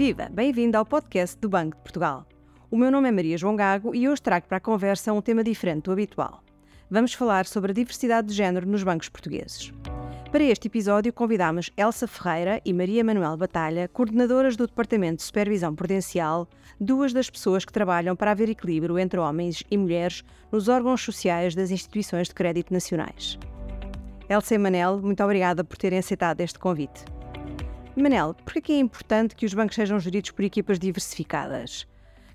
Viva! Bem-vindo ao podcast do Banco de Portugal. O meu nome é Maria João Gago e hoje trago para a conversa um tema diferente do habitual. Vamos falar sobre a diversidade de género nos bancos portugueses. Para este episódio, convidamos Elsa Ferreira e Maria Manuel Batalha, coordenadoras do Departamento de Supervisão Prudencial, duas das pessoas que trabalham para haver equilíbrio entre homens e mulheres nos órgãos sociais das instituições de crédito nacionais. Elsa e Manel, muito obrigada por terem aceitado este convite. Manel, por que é importante que os bancos sejam geridos por equipas diversificadas?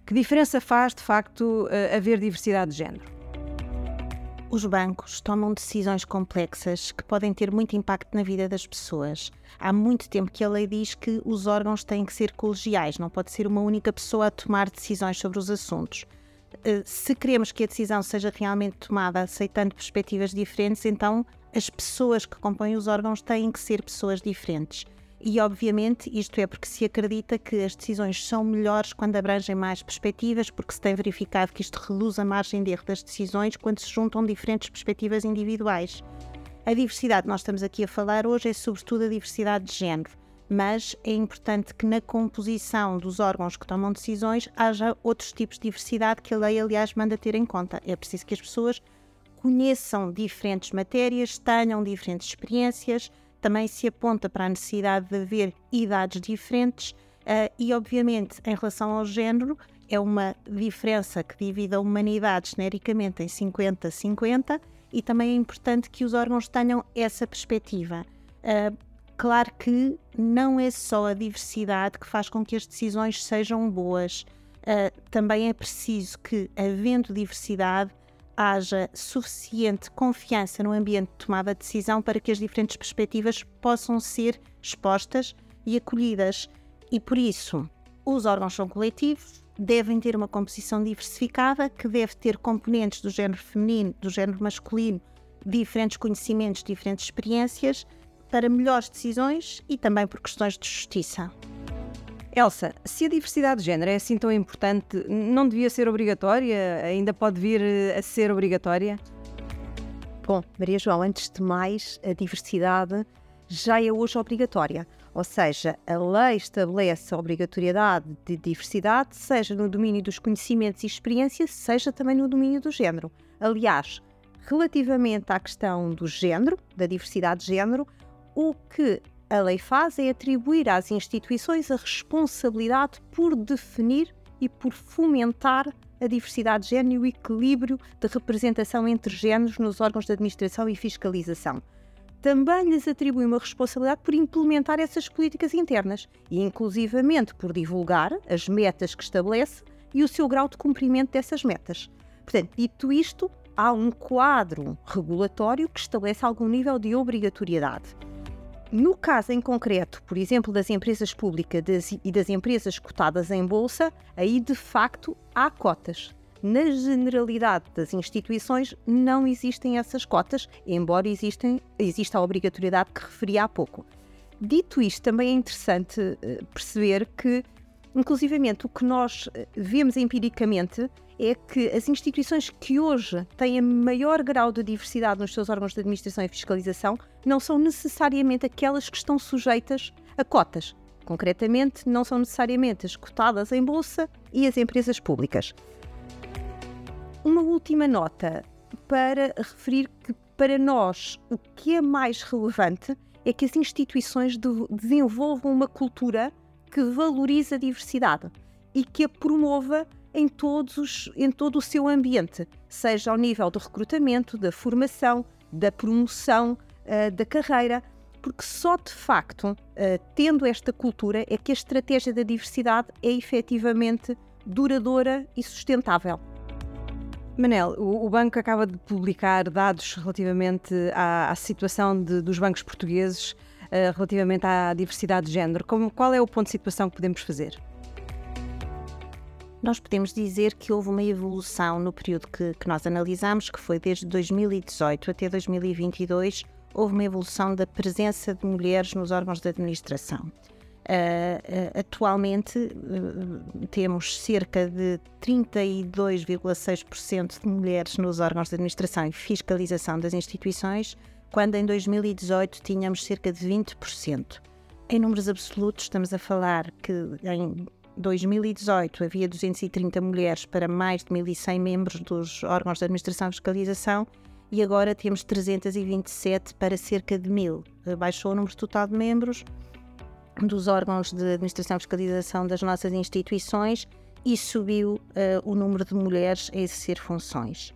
Que diferença faz, de facto, eh, haver diversidade de género? Os bancos tomam decisões complexas que podem ter muito impacto na vida das pessoas. Há muito tempo que a lei diz que os órgãos têm que ser colegiais, não pode ser uma única pessoa a tomar decisões sobre os assuntos. Eh, se queremos que a decisão seja realmente tomada aceitando perspectivas diferentes, então as pessoas que compõem os órgãos têm que ser pessoas diferentes. E, obviamente, isto é porque se acredita que as decisões são melhores quando abrangem mais perspectivas, porque se tem verificado que isto reduz a margem de erro das decisões quando se juntam diferentes perspectivas individuais. A diversidade que nós estamos aqui a falar hoje é sobretudo a diversidade de género, mas é importante que na composição dos órgãos que tomam decisões haja outros tipos de diversidade que a lei, aliás, manda ter em conta. É preciso que as pessoas conheçam diferentes matérias, tenham diferentes experiências também se aponta para a necessidade de haver idades diferentes uh, e, obviamente, em relação ao género, é uma diferença que divide a humanidade genericamente em 50-50 e também é importante que os órgãos tenham essa perspectiva. Uh, claro que não é só a diversidade que faz com que as decisões sejam boas, uh, também é preciso que, havendo diversidade, haja suficiente confiança no ambiente de tomada de decisão para que as diferentes perspectivas possam ser expostas e acolhidas. E por isso, os órgãos são coletivos, devem ter uma composição diversificada, que deve ter componentes do género feminino, do género masculino, diferentes conhecimentos, diferentes experiências, para melhores decisões e também por questões de justiça. Elsa, se a diversidade de género é assim tão importante, não devia ser obrigatória? Ainda pode vir a ser obrigatória? Bom, Maria João, antes de mais, a diversidade já é hoje obrigatória. Ou seja, a lei estabelece a obrigatoriedade de diversidade, seja no domínio dos conhecimentos e experiências, seja também no domínio do género. Aliás, relativamente à questão do género, da diversidade de género, o que a lei faz é atribuir às instituições a responsabilidade por definir e por fomentar a diversidade de género e o equilíbrio de representação entre géneros nos órgãos de administração e fiscalização. Também lhes atribui uma responsabilidade por implementar essas políticas internas e, inclusivamente, por divulgar as metas que estabelece e o seu grau de cumprimento dessas metas. Portanto, dito isto, há um quadro regulatório que estabelece algum nível de obrigatoriedade. No caso em concreto, por exemplo, das empresas públicas e das empresas cotadas em bolsa, aí de facto há cotas. Na generalidade das instituições não existem essas cotas, embora existem, exista a obrigatoriedade que referi há pouco. Dito isto, também é interessante eh, perceber que, inclusivamente, o que nós eh, vemos empiricamente é que as instituições que hoje têm maior grau de diversidade nos seus órgãos de administração e fiscalização não são necessariamente aquelas que estão sujeitas a cotas. Concretamente, não são necessariamente as cotadas em bolsa e as empresas públicas. Uma última nota para referir que, para nós, o que é mais relevante é que as instituições desenvolvam uma cultura que valoriza a diversidade e que a promova em, todos os, em todo o seu ambiente, seja ao nível do recrutamento, da formação, da promoção, uh, da carreira, porque só de facto, uh, tendo esta cultura, é que a estratégia da diversidade é efetivamente duradoura e sustentável. Manel, o, o, banco acaba de publicar dados relativamente à, à situação de, dos bancos portugueses, uh, relativamente à diversidade de género. Como, qual é o ponto de situação que podemos fazer? Nós podemos dizer que houve uma evolução no período que, que nós analisamos, que foi desde 2018 até 2022, houve uma evolução da presença de mulheres nos órgãos de administração. Uh, uh, atualmente uh, temos cerca de 32,6% de mulheres nos órgãos de administração e fiscalização das instituições, quando em 2018 tínhamos cerca de 20%. Em números absolutos, estamos a falar que em 2018 havia 230 mulheres para mais de 1.100 membros dos órgãos de administração e fiscalização e agora temos 327 para cerca de 1.000. Baixou o número total de membros dos órgãos de administração e fiscalização das nossas instituições e subiu uh, o número de mulheres a exercer funções.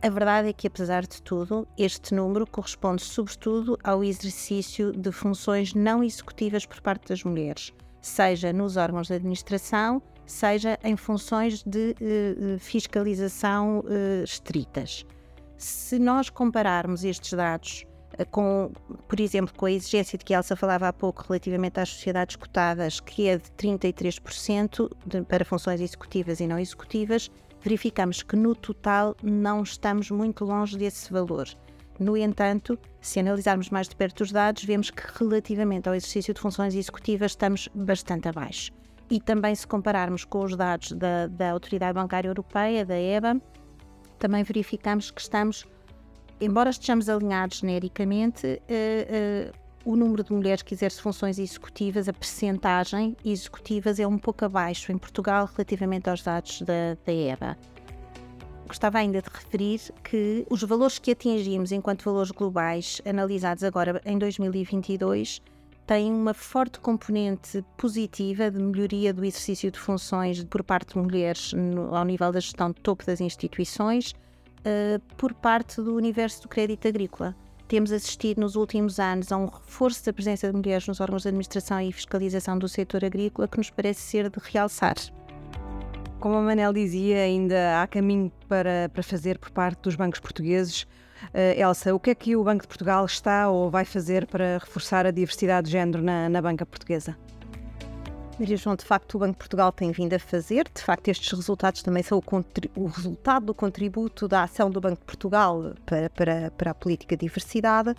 A verdade é que, apesar de tudo, este número corresponde sobretudo ao exercício de funções não executivas por parte das mulheres, seja nos órgãos de administração, seja em funções de uh, fiscalização uh, estritas. Se nós compararmos estes dados com, por exemplo, com a exigência de que Elsa falava há pouco relativamente às sociedades cotadas, que é de 33% de, para funções executivas e não executivas, verificamos que no total não estamos muito longe desse valor. No entanto, se analisarmos mais de perto os dados, vemos que relativamente ao exercício de funções executivas estamos bastante abaixo. E também se compararmos com os dados da, da Autoridade Bancária Europeia, da EBA, também verificamos que estamos embora estejamos alinhados genericamente, uh, uh, o número de mulheres que exerce funções executivas, a percentagem executivas é um pouco abaixo em Portugal relativamente aos dados da, da EBA. Gostava ainda de referir que os valores que atingimos enquanto valores globais, analisados agora em 2022, têm uma forte componente positiva de melhoria do exercício de funções por parte de mulheres no, ao nível da gestão de topo das instituições, uh, por parte do universo do crédito agrícola. Temos assistido nos últimos anos a um reforço da presença de mulheres nos órgãos de administração e fiscalização do setor agrícola que nos parece ser de realçar. Como a Manel dizia, ainda há caminho para, para fazer por parte dos bancos portugueses. Uh, Elsa, o que é que o Banco de Portugal está ou vai fazer para reforçar a diversidade de género na, na banca portuguesa? Maria João, de facto, o Banco de Portugal tem vindo a fazer. De facto, estes resultados também são o, o resultado do contributo da ação do Banco de Portugal para, para, para a política de diversidade.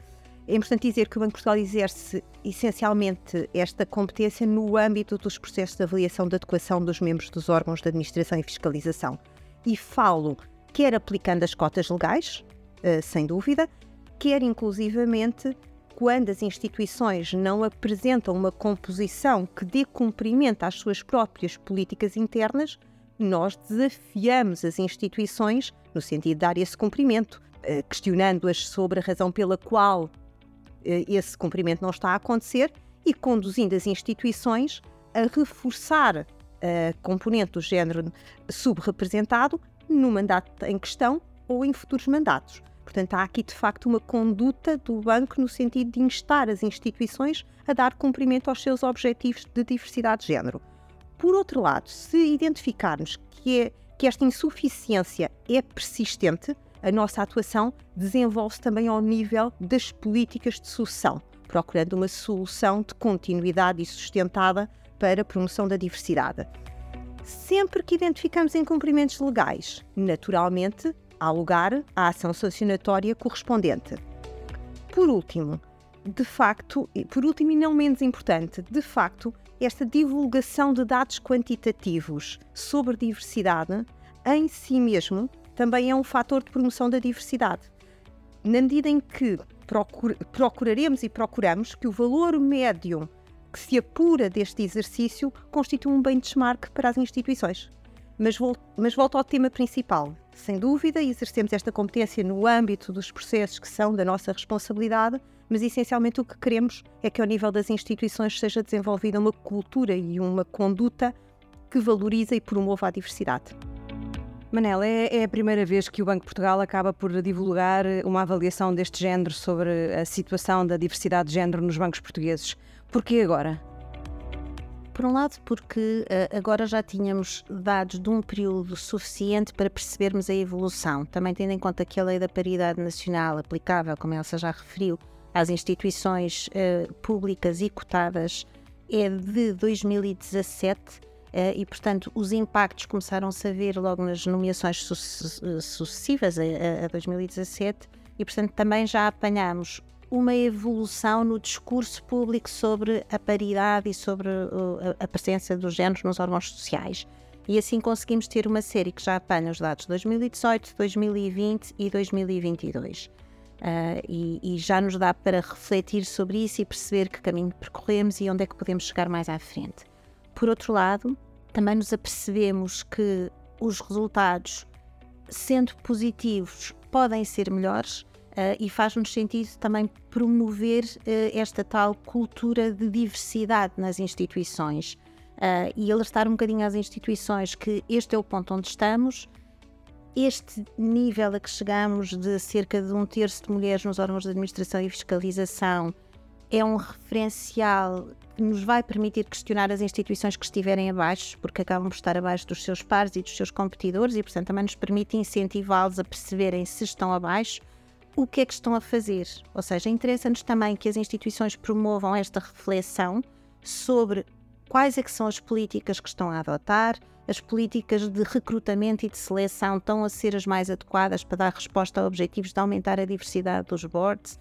É importante dizer que o Banco de Portugal exerce essencialmente esta competência no âmbito dos processos de avaliação de adequação dos membros dos órgãos de administração e fiscalização. E falo quer aplicando as cotas legais, eh, sem dúvida, quer inclusivamente quando as instituições não apresentam uma composição que dê cumprimento às suas próprias políticas internas, nós desafiamos as instituições no sentido de dar esse cumprimento, eh, questionando-as sobre a razão pela qual esse cumprimento não está a acontecer e conduzindo as instituições a reforçar a componente do género subrepresentado no mandato em questão ou em futuros mandatos. Portanto, há aqui de facto uma conduta do banco no sentido de instar as instituições a dar cumprimento aos seus objetivos de diversidade de género. Por outro lado, se identificarmos que, é, que esta insuficiência é persistente, a nossa atuação desenvolve-se também ao nível das políticas de sucessão, procurando uma solução de continuidade e sustentada para a promoção da diversidade. Sempre que identificamos incumprimentos legais, naturalmente há lugar à ação sancionatória correspondente. Por último, de facto, por último e não menos importante, de facto, esta divulgação de dados quantitativos sobre diversidade em si mesmo também é um fator de promoção da diversidade. Na medida em que procur procuraremos e procuramos que o valor médio que se apura deste exercício constitua um benchmark para as instituições. Mas, vol mas volto ao tema principal. Sem dúvida, exercemos esta competência no âmbito dos processos que são da nossa responsabilidade, mas essencialmente o que queremos é que, ao nível das instituições, seja desenvolvida uma cultura e uma conduta que valoriza e promova a diversidade. Manela, é, é, a primeira vez que o Banco de Portugal acaba por divulgar uma avaliação deste género sobre a situação da diversidade de género nos bancos portugueses. Por que agora? Por um lado, porque uh, agora já tínhamos dados de um período suficiente para percebermos a evolução, também tendo em conta que a Lei da Paridade Nacional, aplicável, como Elsa já referiu, às instituições uh, públicas e cotadas, é de 2017 uh, e, portanto, os impactos começaram-se a ver logo nas nomeações sucessivas a, a 2017 e, portanto, também já apanhamos uma evolução no discurso público sobre a paridade e sobre a, presença dos géneros nos órgãos sociais. E assim conseguimos ter uma série que já apanha os dados de 2018, 2020 e 2022. Uh, e, e, já nos dá para refletir sobre isso e perceber que caminho percorremos e onde é que podemos chegar mais à frente. Por outro lado, também nos apercebemos que os resultados, sendo positivos, podem ser melhores uh, e faz-nos sentido também promover uh, esta tal cultura de diversidade nas instituições. E alertar um bocadinho às instituições que este é o ponto onde estamos este nível a que chegamos de cerca de um terço de mulheres nos órgãos de administração e fiscalização é um referencial nos vai permitir questionar as instituições que estiverem abaixo, porque acabam por estar abaixo dos seus pares e dos seus competidores, e portanto também nos permite incentivá-los a perceberem se estão abaixo o que é que estão a fazer. Ou seja, interessa-nos também que as instituições promovam esta reflexão sobre quais é que são as políticas que estão a adotar, as políticas de recrutamento e de seleção estão a ser as mais adequadas para dar resposta a objetivos de aumentar a diversidade dos boards?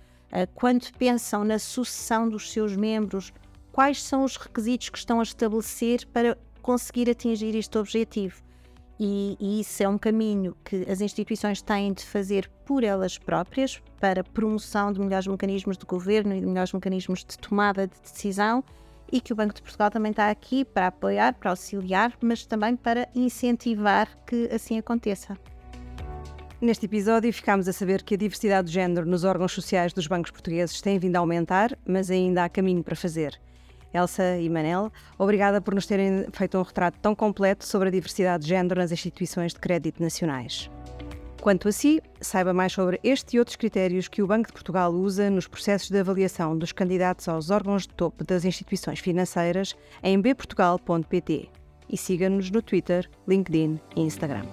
Quando pensam na sucessão dos seus membros, quais são os requisitos que estão a estabelecer para conseguir atingir este objetivo? E, e, isso é um caminho que as instituições têm de fazer por elas próprias para promoção de melhores mecanismos de governo e de melhores mecanismos de tomada de decisão e que o Banco de Portugal também está aqui para apoiar, para auxiliar, mas também para incentivar que assim aconteça. Neste episódio, ficámos a saber que a diversidade de género nos órgãos sociais dos bancos portugueses tem vindo a aumentar, mas ainda há caminho para fazer. Elsa e Manel, obrigada por nos terem feito um retrato tão completo sobre a diversidade de género nas instituições de crédito nacionais. Quanto a si, saiba mais sobre este e outros critérios que o Banco de Portugal usa nos processos de avaliação dos candidatos aos órgãos de topo das instituições financeiras em bportugal.pt e siga-nos no Twitter, LinkedIn e Instagram.